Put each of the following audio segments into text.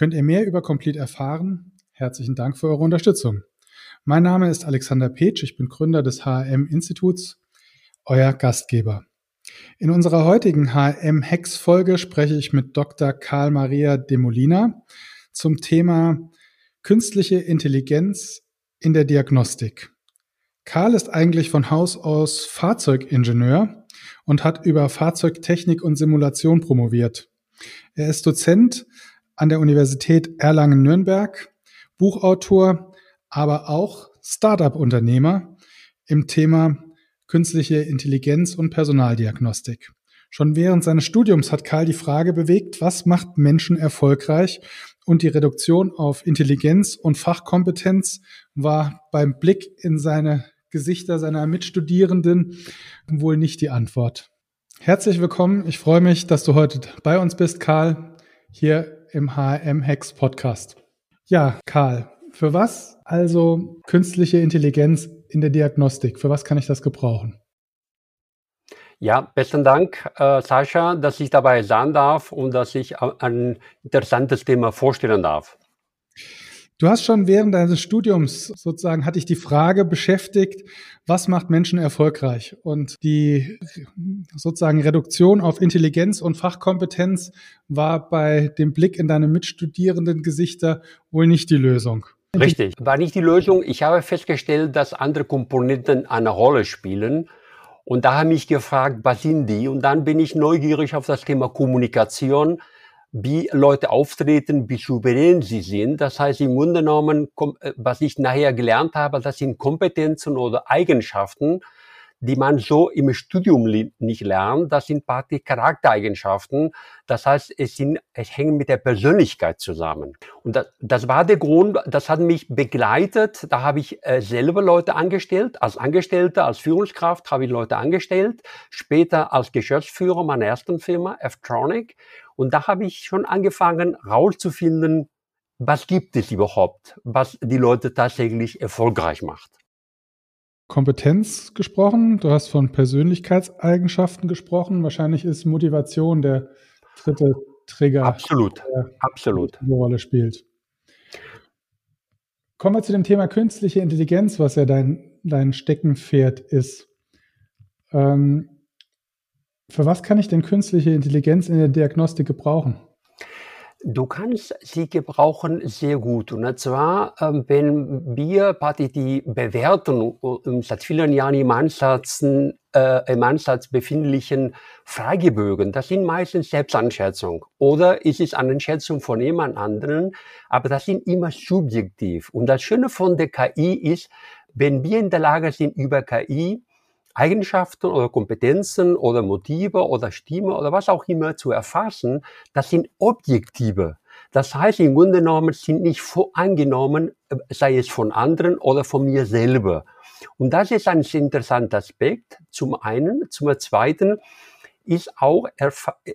könnt ihr mehr über Complete erfahren. Herzlichen Dank für eure Unterstützung. Mein Name ist Alexander Petsch, ich bin Gründer des HRM Instituts, euer Gastgeber. In unserer heutigen HRM Hacks Folge spreche ich mit Dr. Karl Maria Demolina zum Thema künstliche Intelligenz in der Diagnostik. Karl ist eigentlich von Haus aus Fahrzeugingenieur und hat über Fahrzeugtechnik und Simulation promoviert. Er ist Dozent an der Universität Erlangen-Nürnberg, Buchautor, aber auch Startup-Unternehmer im Thema künstliche Intelligenz und Personaldiagnostik. Schon während seines Studiums hat Karl die Frage bewegt, was macht Menschen erfolgreich? Und die Reduktion auf Intelligenz und Fachkompetenz war beim Blick in seine Gesichter seiner Mitstudierenden wohl nicht die Antwort. Herzlich willkommen. Ich freue mich, dass du heute bei uns bist, Karl, hier im HM Hex Podcast. Ja, Karl, für was also künstliche Intelligenz in der Diagnostik? Für was kann ich das gebrauchen? Ja, besten Dank, äh, Sascha, dass ich dabei sein darf und dass ich ein interessantes Thema vorstellen darf. Du hast schon während deines Studiums sozusagen, hatte ich die Frage beschäftigt, was macht Menschen erfolgreich? Und die sozusagen Reduktion auf Intelligenz und Fachkompetenz war bei dem Blick in deine Mitstudierenden Gesichter wohl nicht die Lösung. Richtig, war nicht die Lösung. Ich habe festgestellt, dass andere Komponenten eine Rolle spielen. Und da habe ich gefragt, was sind die? Und dann bin ich neugierig auf das Thema Kommunikation wie Leute auftreten, wie souverän sie sind. Das heißt, im Grunde genommen, äh, was ich nachher gelernt habe, das sind Kompetenzen oder Eigenschaften, die man so im Studium nicht lernt. Das sind praktisch Charaktereigenschaften. Das heißt, es, sind, es hängt mit der Persönlichkeit zusammen. Und das, das war der Grund, das hat mich begleitet. Da habe ich äh, selber Leute angestellt. Als Angestellter, als Führungskraft habe ich Leute angestellt. Später als Geschäftsführer meiner ersten Firma, Ftronic. Und da habe ich schon angefangen, rauszufinden, was gibt es überhaupt, was die Leute tatsächlich erfolgreich macht. Kompetenz gesprochen, du hast von Persönlichkeitseigenschaften gesprochen. Wahrscheinlich ist Motivation der dritte Trigger, absolut, der absolut. eine Rolle spielt. Kommen wir zu dem Thema künstliche Intelligenz, was ja dein, dein Steckenpferd ist. Ähm, für was kann ich denn künstliche Intelligenz in der Diagnostik gebrauchen? Du kannst sie gebrauchen sehr gut. Und zwar, ähm, wenn wir die Bewertung seit vielen Jahren im Ansatz, äh, im Ansatz befindlichen Fragebögen, das sind meistens Selbstanschätzung oder ist es eine Einschätzung von jemand anderen, aber das sind immer subjektiv. Und das Schöne von der KI ist, wenn wir in der Lage sind, über KI Eigenschaften oder Kompetenzen oder Motive oder Stimme oder was auch immer zu erfassen, das sind Objektive. Das heißt, im Grunde genommen sind nicht voreingenommen, äh, sei es von anderen oder von mir selber. Und das ist ein interessanter Aspekt. Zum einen. Zum zweiten ist auch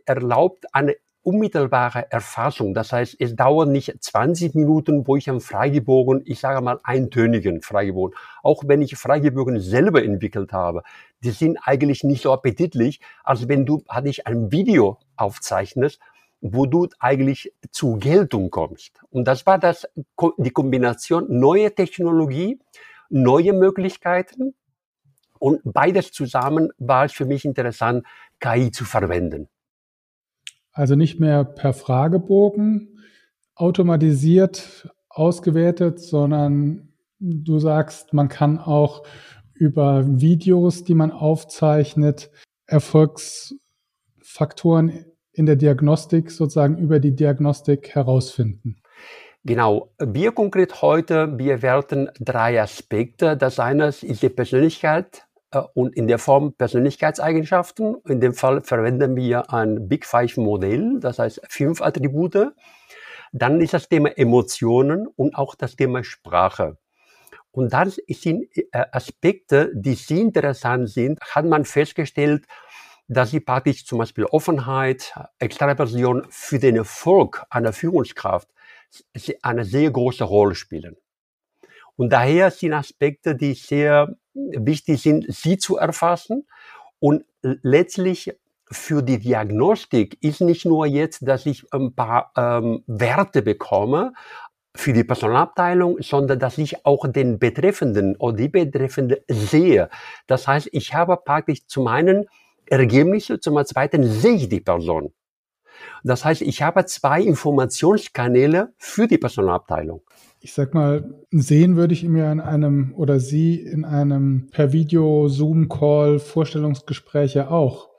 erlaubt eine unmittelbare Erfassung. Das heißt, es dauert nicht 20 Minuten, wo ich einen Freigebogen, ich sage mal eintönigen Freigebogen, auch wenn ich Freigebogen selber entwickelt habe, die sind eigentlich nicht so appetitlich, als wenn du, hatte ich ein Video aufzeichnest, wo du eigentlich zu Geltung kommst. Und das war das, die Kombination neue Technologie, neue Möglichkeiten und beides zusammen war es für mich interessant, KI zu verwenden. Also nicht mehr per Fragebogen automatisiert ausgewertet, sondern du sagst, man kann auch über Videos, die man aufzeichnet, Erfolgsfaktoren in der Diagnostik sozusagen über die Diagnostik herausfinden. Genau. Wir konkret heute, wir werten drei Aspekte. Das eine ist die Persönlichkeit, und in der Form Persönlichkeitseigenschaften. In dem Fall verwenden wir ein Big Five Modell, das heißt fünf Attribute. Dann ist das Thema Emotionen und auch das Thema Sprache. Und das sind äh, Aspekte, die sehr interessant sind, hat man festgestellt, dass sie praktisch zum Beispiel Offenheit, Extraversion für den Erfolg einer Führungskraft eine sehr große Rolle spielen. Und daher sind Aspekte, die sehr wichtig sind, sie zu erfassen. Und letztlich für die Diagnostik ist nicht nur jetzt, dass ich ein paar ähm, Werte bekomme für die Personalabteilung, sondern dass ich auch den Betreffenden oder die Betreffende sehe. Das heißt, ich habe praktisch zum einen Ergebnisse, zum zweiten sehe ich die Person. Das heißt, ich habe zwei Informationskanäle für die Personalabteilung ich sag mal, sehen würde ich ihn ja in einem oder sie in einem per Video, Zoom-Call, Vorstellungsgespräch ja auch.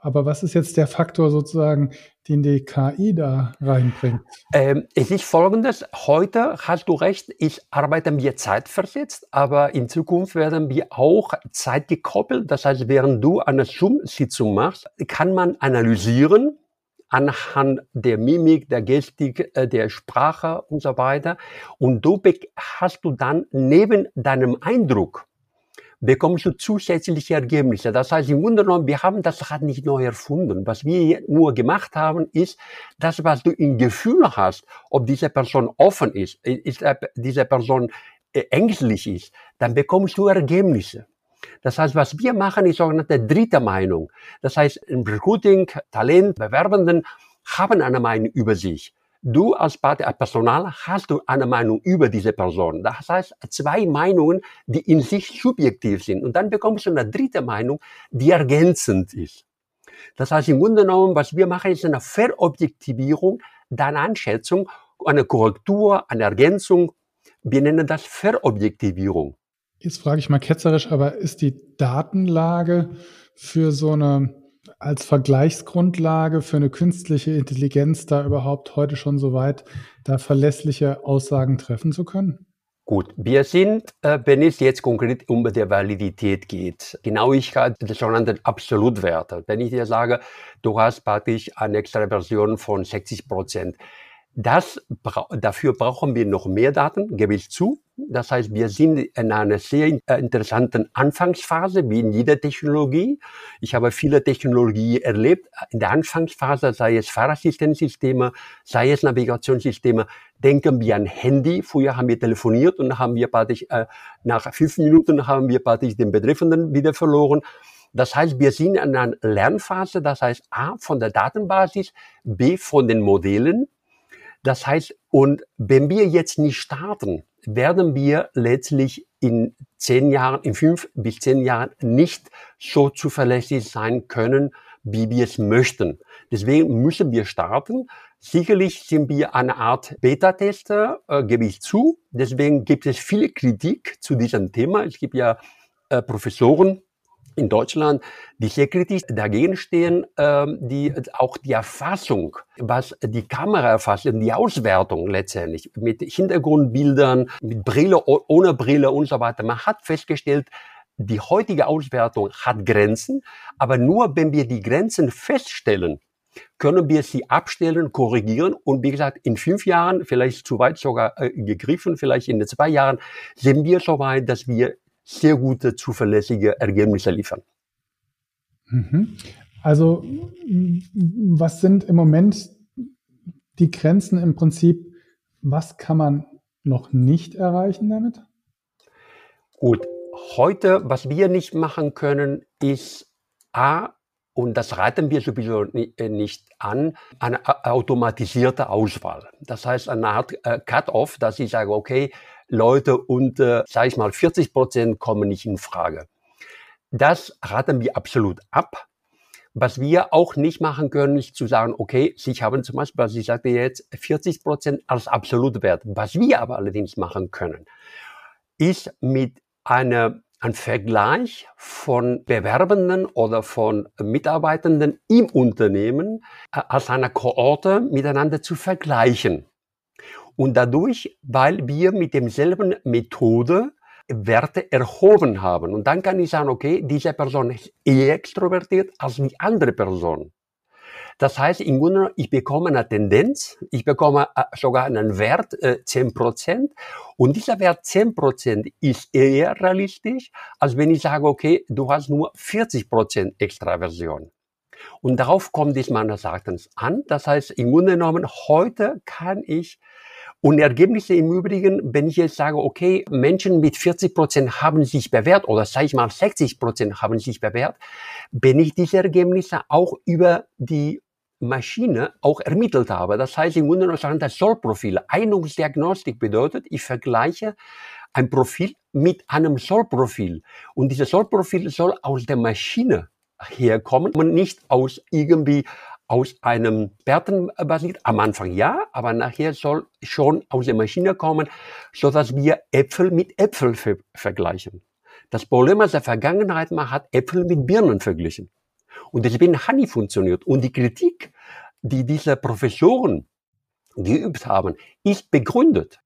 Aber was ist jetzt der Faktor sozusagen, den die KI da reinbringt? Ähm, es ist folgendes. Heute hast du recht, ich arbeite mir zeitversetzt, aber in Zukunft werden wir auch zeitgekoppelt. Das heißt, während du eine Zoom-Sitzung machst, kann man analysieren, anhand der Mimik, der Gestik, äh, der Sprache und so weiter. Und du hast du dann neben deinem Eindruck bekommst du zusätzliche Ergebnisse. Das heißt, im Grunde genommen, wir haben das Rad nicht neu erfunden. Was wir nur gemacht haben, ist das, was du im Gefühl hast, ob diese Person offen ist, ist diese Person äh, ängstlich ist, dann bekommst du Ergebnisse. Das heißt, was wir machen, ist sogenannte dritte Meinung. Das heißt, im Recruiting, Talent, Bewerbenden haben eine Meinung über sich. Du als Personal hast du eine Meinung über diese Person. Das heißt, zwei Meinungen, die in sich subjektiv sind. Und dann bekommst du eine dritte Meinung, die ergänzend ist. Das heißt, im Grunde genommen, was wir machen, ist eine Verobjektivierung deiner Einschätzung, eine Korrektur, eine Ergänzung. Wir nennen das Verobjektivierung. Jetzt frage ich mal ketzerisch, aber ist die Datenlage für so eine als Vergleichsgrundlage für eine künstliche Intelligenz da überhaupt heute schon so weit, da verlässliche Aussagen treffen zu können? Gut, wir sind, äh, wenn es jetzt konkret um die Validität geht, Genauigkeit des sogenannten Absolutwerte. Wenn ich dir sage, du hast praktisch eine Extraversion von 60 Prozent, das, dafür brauchen wir noch mehr Daten, gebe ich zu. Das heißt, wir sind in einer sehr äh, interessanten Anfangsphase, wie in jeder Technologie. Ich habe viele Technologien erlebt. In der Anfangsphase, sei es Fahrassistenzsysteme, sei es Navigationssysteme, denken wir an Handy. Früher haben wir telefoniert und haben wir praktisch, äh, nach fünf Minuten haben wir praktisch den Betreffenden wieder verloren. Das heißt, wir sind in einer Lernphase, das heißt A von der Datenbasis, B von den Modellen das heißt, und wenn wir jetzt nicht starten, werden wir letztlich in zehn Jahren, in fünf bis zehn Jahren nicht so zuverlässig sein können, wie wir es möchten. Deswegen müssen wir starten. Sicherlich sind wir eine Art Beta-Tester, äh, gebe ich zu. Deswegen gibt es viel Kritik zu diesem Thema. Es gibt ja äh, Professoren, in Deutschland, die sehr kritisch dagegen stehen, ähm, die auch die Erfassung, was die Kamera erfasst, die Auswertung letztendlich mit Hintergrundbildern, mit Brille, ohne Brille und so weiter. Man hat festgestellt, die heutige Auswertung hat Grenzen, aber nur wenn wir die Grenzen feststellen, können wir sie abstellen, korrigieren und wie gesagt, in fünf Jahren, vielleicht zu weit sogar äh, gegriffen, vielleicht in zwei Jahren, sind wir so weit, dass wir sehr gute, zuverlässige Ergebnisse liefern. Mhm. Also was sind im Moment die Grenzen im Prinzip? Was kann man noch nicht erreichen damit? Gut, heute, was wir nicht machen können, ist A, und das raten wir sowieso äh, nicht an, eine automatisierte Auswahl. Das heißt, eine Art äh, Cut-off, dass ich sage, okay, Leute unter, sage ich mal, 40 Prozent kommen nicht in Frage. Das raten wir absolut ab. Was wir auch nicht machen können, ist zu sagen, okay, Sie haben zum Beispiel, was ich sagte jetzt, 40 Prozent als Absolutwert. Was wir aber allerdings machen können, ist mit einer ein Vergleich von Bewerbenden oder von Mitarbeitenden im Unternehmen äh, als einer Kohorte miteinander zu vergleichen. Und dadurch, weil wir mit demselben Methode Werte erhoben haben. Und dann kann ich sagen, okay, diese Person ist eher extrovertiert als die andere Person. Das heißt, im Grunde, ich bekomme eine Tendenz, ich bekomme äh, sogar einen Wert äh, 10% und dieser Wert 10% ist eher realistisch, als wenn ich sage, okay, du hast nur 40% Extraversion. Und darauf kommt es meines Erachtens an. Das heißt, im Grunde genommen, heute kann ich und Ergebnisse im Übrigen, wenn ich jetzt sage, okay, Menschen mit 40 Prozent haben sich bewährt oder sage ich mal 60 Prozent haben sich bewährt, wenn ich diese Ergebnisse auch über die Maschine auch ermittelt habe. Das heißt im Grunde genommen das Sollprofil. Einungsdiagnostik bedeutet, ich vergleiche ein Profil mit einem Sollprofil. Und dieses Sollprofil soll aus der Maschine herkommen und nicht aus irgendwie aus einem Experten basiert. Am Anfang ja, aber nachher soll schon aus der Maschine kommen, so dass wir Äpfel mit Äpfel ver vergleichen. Das Problem aus der Vergangenheit, man hat Äpfel mit Birnen verglichen. Und deswegen hat nicht funktioniert. Und die Kritik, die diese Professoren geübt haben, ist begründet,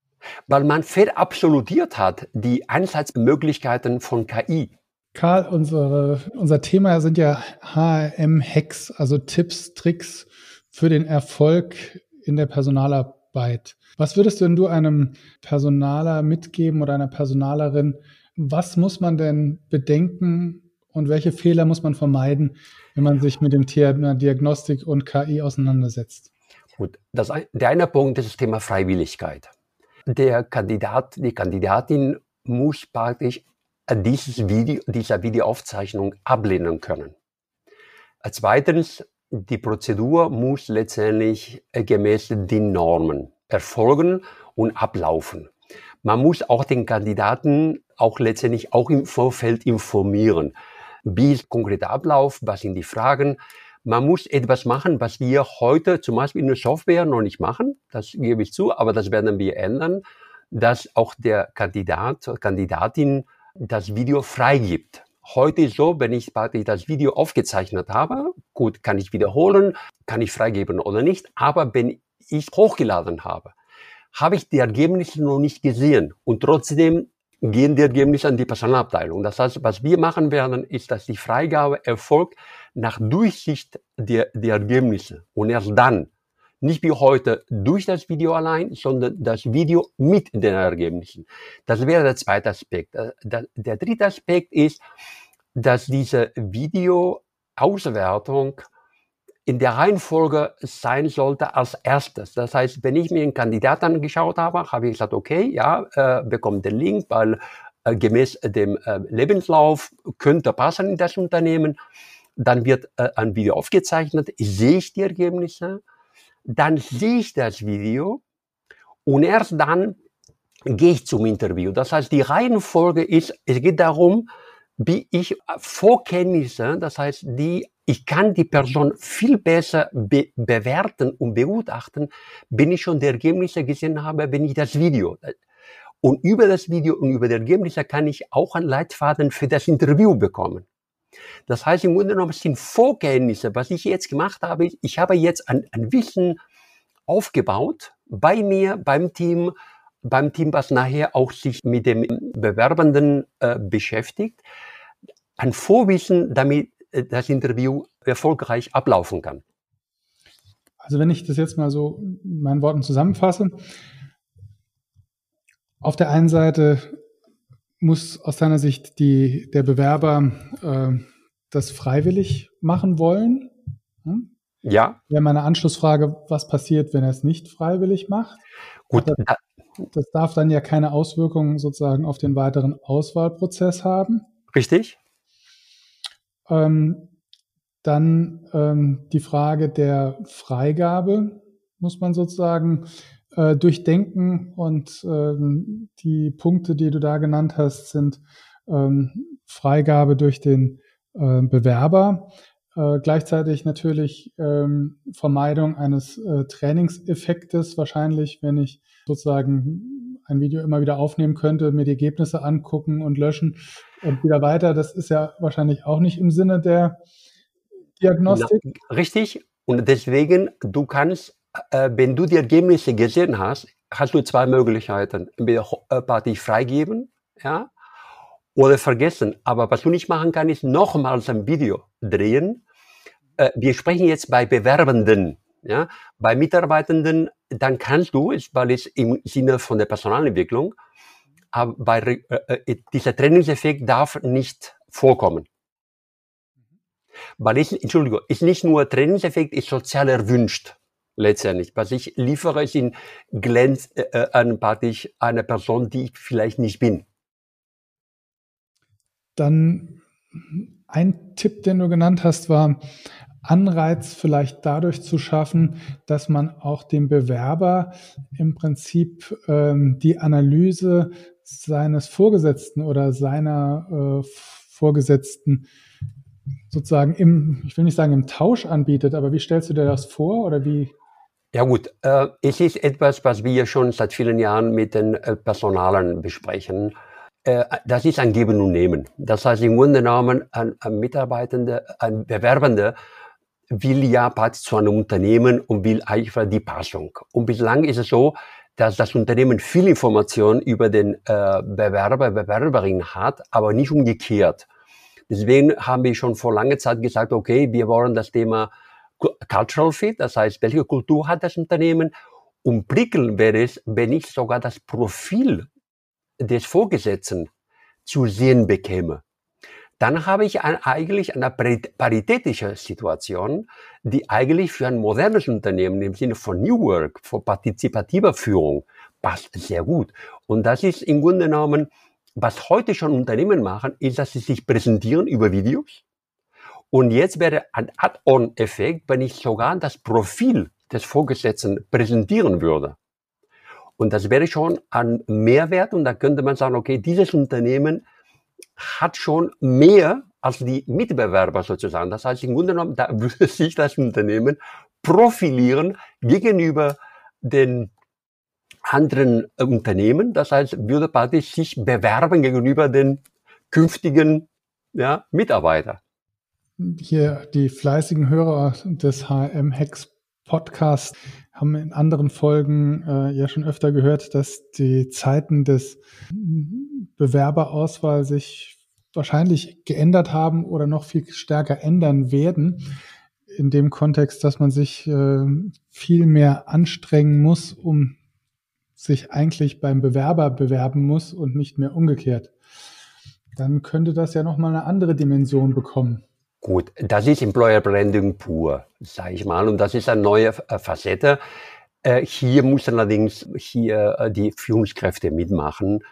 weil man verabsolutiert hat die Einsatzmöglichkeiten von KI. Karl, unsere, unser Thema sind ja HRM-Hacks, also Tipps, Tricks für den Erfolg in der Personalarbeit. Was würdest denn du einem Personaler mitgeben oder einer Personalerin? Was muss man denn bedenken und welche Fehler muss man vermeiden, wenn man sich mit dem Thema Diagnostik und KI auseinandersetzt? Gut, das, der eine Punkt ist das Thema Freiwilligkeit. Der Kandidat, die Kandidatin muss praktisch dieses Video, dieser Videoaufzeichnung ablehnen können. Zweitens, die Prozedur muss letztendlich gemäß den Normen erfolgen und ablaufen. Man muss auch den Kandidaten auch letztendlich auch im Vorfeld informieren. Wie ist der konkrete Ablauf? Was sind die Fragen? Man muss etwas machen, was wir heute zum Beispiel in der Software noch nicht machen. Das gebe ich zu, aber das werden wir ändern, dass auch der Kandidat, Kandidatin das Video freigibt. Heute ist so, wenn ich das Video aufgezeichnet habe, gut, kann ich wiederholen, kann ich freigeben oder nicht, aber wenn ich hochgeladen habe, habe ich die Ergebnisse noch nicht gesehen und trotzdem gehen die Ergebnisse an die Personalabteilung. Das heißt, was wir machen werden, ist, dass die Freigabe erfolgt nach Durchsicht der, der Ergebnisse und erst dann nicht wie heute durch das Video allein, sondern das Video mit den Ergebnissen. Das wäre der zweite Aspekt. Äh, der dritte Aspekt ist, dass diese Videoauswertung in der Reihenfolge sein sollte als erstes. Das heißt, wenn ich mir einen Kandidaten angeschaut habe, habe ich gesagt, okay, ja, äh, bekommt den Link, weil äh, gemäß dem äh, Lebenslauf könnte passen in das Unternehmen. Dann wird ein Video aufgezeichnet, sehe ich die Ergebnisse dann sehe ich das Video und erst dann gehe ich zum Interview. Das heißt, die Reihenfolge ist, es geht darum, wie ich Vorkenntnisse, das heißt, die, ich kann die Person viel besser be bewerten und begutachten, wenn ich schon die Ergebnisse gesehen habe, wenn ich das Video. Und über das Video und über die Ergebnisse kann ich auch einen Leitfaden für das Interview bekommen. Das heißt, im Grunde genommen sind Vorkenntnisse. Was ich jetzt gemacht habe, ich habe jetzt ein, ein Wissen aufgebaut bei mir, beim Team, beim Team, was nachher auch sich mit dem Bewerbenden äh, beschäftigt, ein Vorwissen, damit äh, das Interview erfolgreich ablaufen kann. Also wenn ich das jetzt mal so in meinen Worten zusammenfasse, auf der einen Seite muss aus deiner Sicht die, der Bewerber äh, das freiwillig machen wollen? Hm? Ja. Wäre meine Anschlussfrage, was passiert, wenn er es nicht freiwillig macht? Gut. Das, das darf dann ja keine Auswirkungen sozusagen auf den weiteren Auswahlprozess haben. Richtig. Ähm, dann ähm, die Frage der Freigabe muss man sozusagen äh, durchdenken und ähm, die Punkte, die du da genannt hast, sind ähm, Freigabe durch den äh, Bewerber, äh, gleichzeitig natürlich ähm, Vermeidung eines äh, Trainingseffektes wahrscheinlich, wenn ich sozusagen ein Video immer wieder aufnehmen könnte, mir die Ergebnisse angucken und löschen und wieder weiter. Das ist ja wahrscheinlich auch nicht im Sinne der Diagnostik. Na, richtig. Und deswegen, du kannst wenn du die Ergebnisse gesehen hast, hast du zwei Möglichkeiten. Entweder äh, freigeben, ja, oder vergessen. Aber was du nicht machen kannst, ist nochmals ein Video drehen, äh, wir sprechen jetzt bei Bewerbenden. Ja? Bei Mitarbeitenden, dann kannst du, weil es im Sinne von der Personalentwicklung, aber bei, äh, äh, dieser Trainingseffekt darf nicht vorkommen. Weil ich, Entschuldigung, ist nicht nur Trainingseffekt, ist sozial erwünscht letztendlich. Was ich liefere, sind glänz äh, äh anpathisch eine Person, die ich vielleicht nicht bin. Dann ein Tipp, den du genannt hast, war Anreiz vielleicht dadurch zu schaffen, dass man auch dem Bewerber im Prinzip ähm, die Analyse seines Vorgesetzten oder seiner äh, Vorgesetzten sozusagen im, ich will nicht sagen im Tausch anbietet, aber wie stellst du dir das vor oder wie? Ja gut, äh, es ist etwas, was wir schon seit vielen Jahren mit den äh, Personalern besprechen. Äh, das ist ein Geben und Nehmen. Das heißt im Grunde genommen, ein, ein Mitarbeitender, ein Bewerbender will ja Part zu einem Unternehmen und will einfach die Passung. Und bislang ist es so, dass das Unternehmen viel Information über den äh, Bewerber, Bewerberin hat, aber nicht umgekehrt. Deswegen haben wir schon vor langer Zeit gesagt, okay, wir wollen das Thema Cultural Fit, das heißt, welche Kultur hat das Unternehmen? Und prickeln wäre es, wenn ich sogar das Profil des Vorgesetzten zu sehen bekäme. Dann habe ich ein, eigentlich eine paritätische Situation, die eigentlich für ein modernes Unternehmen im Sinne von New Work, von partizipativer Führung passt sehr gut. Und das ist im Grunde genommen, was heute schon Unternehmen machen, ist, dass sie sich präsentieren über Videos. Und jetzt wäre ein Add-on-Effekt, wenn ich sogar das Profil des Vorgesetzten präsentieren würde. Und das wäre schon ein Mehrwert und da könnte man sagen, okay, dieses Unternehmen hat schon mehr als die Mitbewerber sozusagen. Das heißt, im Grunde genommen, da würde sich das Unternehmen profilieren gegenüber den anderen Unternehmen. Das heißt, würde praktisch sich bewerben gegenüber den künftigen ja, Mitarbeiter. Hier die fleißigen Hörer des HM-Hacks Podcasts haben in anderen Folgen äh, ja schon öfter gehört, dass die Zeiten des Bewerberauswahl sich wahrscheinlich geändert haben oder noch viel stärker ändern werden. In dem Kontext, dass man sich äh, viel mehr anstrengen muss, um sich eigentlich beim Bewerber bewerben muss und nicht mehr umgekehrt. Dann könnte das ja nochmal eine andere Dimension bekommen. Gut, das ist Employer Branding pur, sage ich mal, und das ist eine neue äh, Facette. Äh, hier muss allerdings hier äh, die Führungskräfte mitmachen.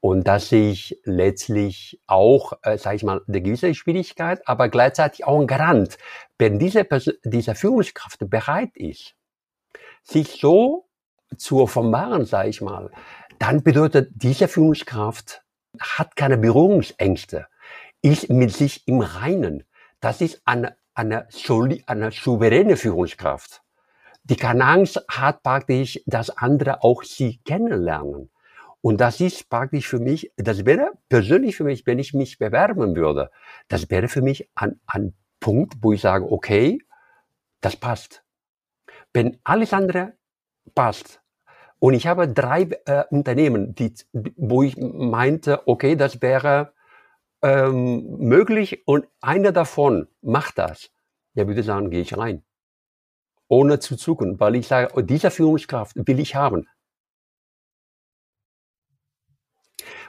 Und das sehe ich letztlich auch, äh, sage ich mal, eine gewisse Schwierigkeit, aber gleichzeitig auch ein Garant. Wenn diese, Person, diese Führungskraft bereit ist, sich so zu offenbaren, sage ich mal, dann bedeutet diese Führungskraft hat keine Berührungsängste, ist mit sich im Reinen. Das ist eine, eine, eine souveräne Führungskraft. Die keine Angst hat praktisch, dass andere auch sie kennenlernen. Und das ist praktisch für mich, das wäre persönlich für mich, wenn ich mich bewerben würde, das wäre für mich ein, ein Punkt, wo ich sage, okay, das passt. Wenn alles andere passt, und ich habe drei äh, Unternehmen, die, wo ich meinte, okay, das wäre ähm, möglich und einer davon macht das, ja, würde sagen, gehe ich rein. Ohne zu zucken, weil ich sage, oh, diese Führungskraft will ich haben.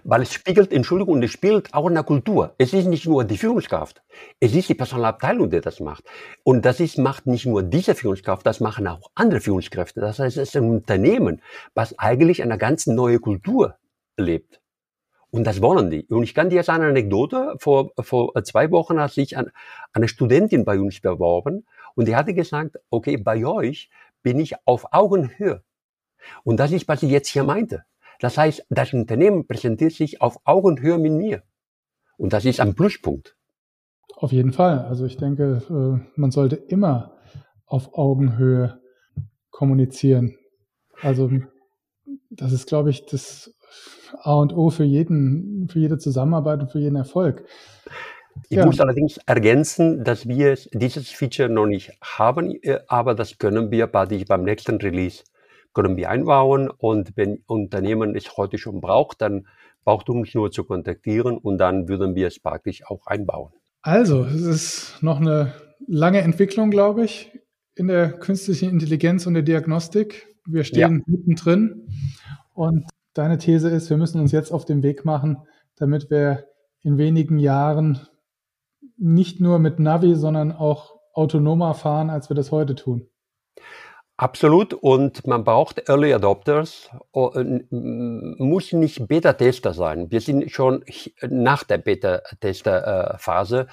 Weil es spiegelt, Entschuldigung, es spiegelt auch in der Kultur. Es ist nicht nur die Führungskraft. Es ist die Personalabteilung, die das macht. Und das ist, macht nicht nur diese Führungskraft, das machen auch andere Führungskräfte. Das heißt, es ist ein Unternehmen, was eigentlich eine ganz neue Kultur lebt. Und das wollen die. Und ich kann dir jetzt eine Anekdote. Vor, vor zwei Wochen hat sich an, eine Studentin bei uns beworben und die hatte gesagt, okay, bei euch bin ich auf Augenhöhe. Und das ist, was ich jetzt hier meinte. Das heißt, das Unternehmen präsentiert sich auf Augenhöhe mit mir. Und das ist ein Pluspunkt. Auf jeden Fall. Also ich denke, äh, man sollte immer auf Augenhöhe kommunizieren. Also das ist, glaube ich, das A und O für jeden, für jede Zusammenarbeit und für jeden Erfolg. Ich ja. muss allerdings ergänzen, dass wir dieses Feature noch nicht haben, äh, aber das können wir beim nächsten Release können wir einbauen und wenn Unternehmen es heute schon braucht, dann braucht uns nur zu kontaktieren und dann würden wir es praktisch auch einbauen. Also, es ist noch eine lange Entwicklung, glaube ich, in der künstlichen Intelligenz und der Diagnostik. Wir stehen ja. mittendrin. Und deine These ist, wir müssen uns jetzt auf den Weg machen, damit wir in wenigen Jahren nicht nur mit Navi, sondern auch autonomer fahren, als wir das heute tun. Absolut. Und man braucht Early Adopters, muss nicht Beta-Tester sein. Wir sind schon nach der Beta-Tester-Phase.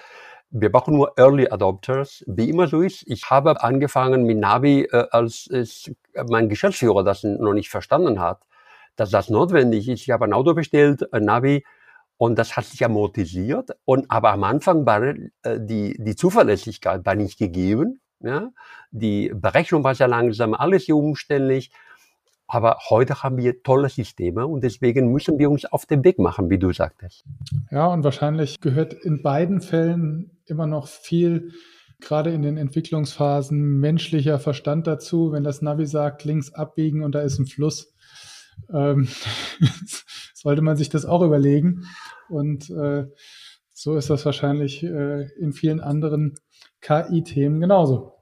Wir brauchen nur Early Adopters, wie immer so ist. Ich habe angefangen mit Navi, äh, als es mein Geschäftsführer das noch nicht verstanden hat, dass das notwendig ist. Ich habe ein Auto bestellt, ein Navi, und das hat sich amortisiert. Und aber am Anfang war äh, die, die Zuverlässigkeit war nicht gegeben. Ja? Die Berechnung war sehr langsam, alles sehr umständlich. Aber heute haben wir tolle Systeme und deswegen müssen wir uns auf den Weg machen, wie du sagtest. Ja, und wahrscheinlich gehört in beiden Fällen immer noch viel, gerade in den Entwicklungsphasen, menschlicher Verstand dazu. Wenn das Navi sagt, links abbiegen und da ist ein Fluss, ähm, sollte man sich das auch überlegen. Und äh, so ist das wahrscheinlich äh, in vielen anderen KI-Themen genauso.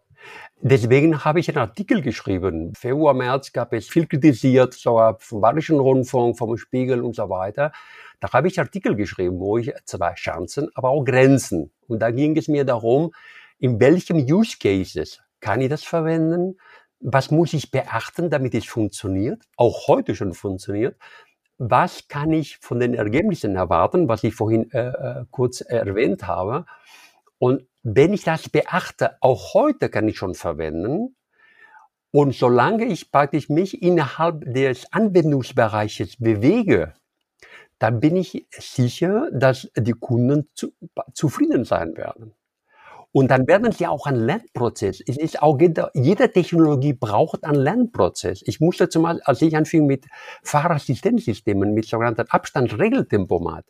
Deswegen habe ich einen Artikel geschrieben. Februar, März gab es viel kritisiert, so vom Bayerischen Rundfunk, vom Spiegel und so weiter. Da habe ich Artikel geschrieben, wo ich zwei Chancen, aber auch Grenzen. Und da ging es mir darum, in welchem Use Cases kann ich das verwenden? Was muss ich beachten, damit es funktioniert? Auch heute schon funktioniert. Was kann ich von den Ergebnissen erwarten, was ich vorhin äh, äh kurz erwähnt habe? Und wenn ich das beachte, auch heute kann ich schon verwenden. Und solange ich praktisch mich innerhalb des Anwendungsbereiches bewege, dann bin ich sicher, dass die Kunden zu, zufrieden sein werden. Und dann werden sie auch einen Lernprozess. Es ist auch jede, jede Technologie braucht einen Lernprozess. Ich musste zum Beispiel, als ich anfing mit Fahrassistenzsystemen, mit sogenannten Abstandsregeltempomat,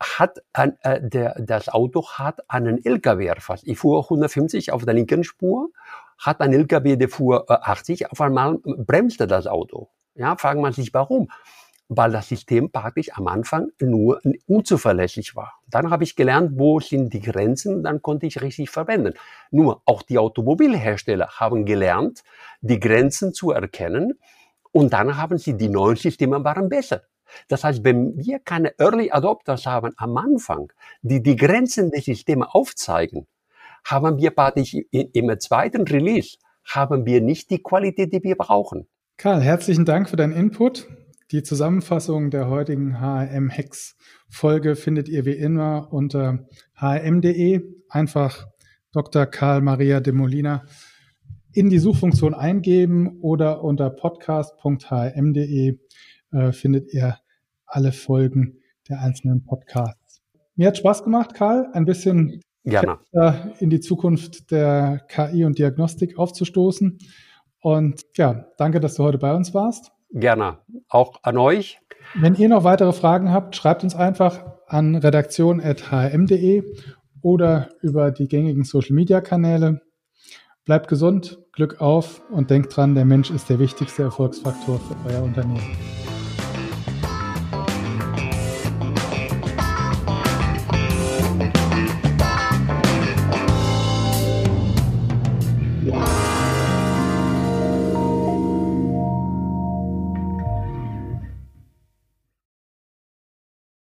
hat ein, äh, der, das Auto hat einen LKW erfasst. Ich fuhr 150 auf der linken Spur, hat ein LKW, der fuhr äh, 80, auf einmal bremste das Auto. Ja, fragen man sich warum. Weil das System praktisch am Anfang nur unzuverlässig war. Dann habe ich gelernt, wo sind die Grenzen, dann konnte ich richtig verwenden. Nur auch die Automobilhersteller haben gelernt, die Grenzen zu erkennen und dann haben sie die neuen Systeme waren besser. Das heißt, wenn wir keine Early Adopters haben am Anfang, die die Grenzen des Systems aufzeigen, haben wir praktisch im zweiten Release, haben wir nicht die Qualität, die wir brauchen. Karl, herzlichen Dank für deinen Input. Die Zusammenfassung der heutigen HRM-Hex-Folge findet ihr wie immer unter hrm.de. Einfach Dr. Karl Maria de Molina in die Suchfunktion eingeben oder unter podcast.hrm.de äh, findet ihr alle Folgen der einzelnen Podcasts. Mir hat Spaß gemacht, Karl, ein bisschen Gerne. in die Zukunft der KI und Diagnostik aufzustoßen. Und ja, danke, dass du heute bei uns warst. Gerne. Auch an euch. Wenn ihr noch weitere Fragen habt, schreibt uns einfach an redaktion.hm.de oder über die gängigen Social-Media-Kanäle. Bleibt gesund, Glück auf und denkt dran, der Mensch ist der wichtigste Erfolgsfaktor für euer Unternehmen.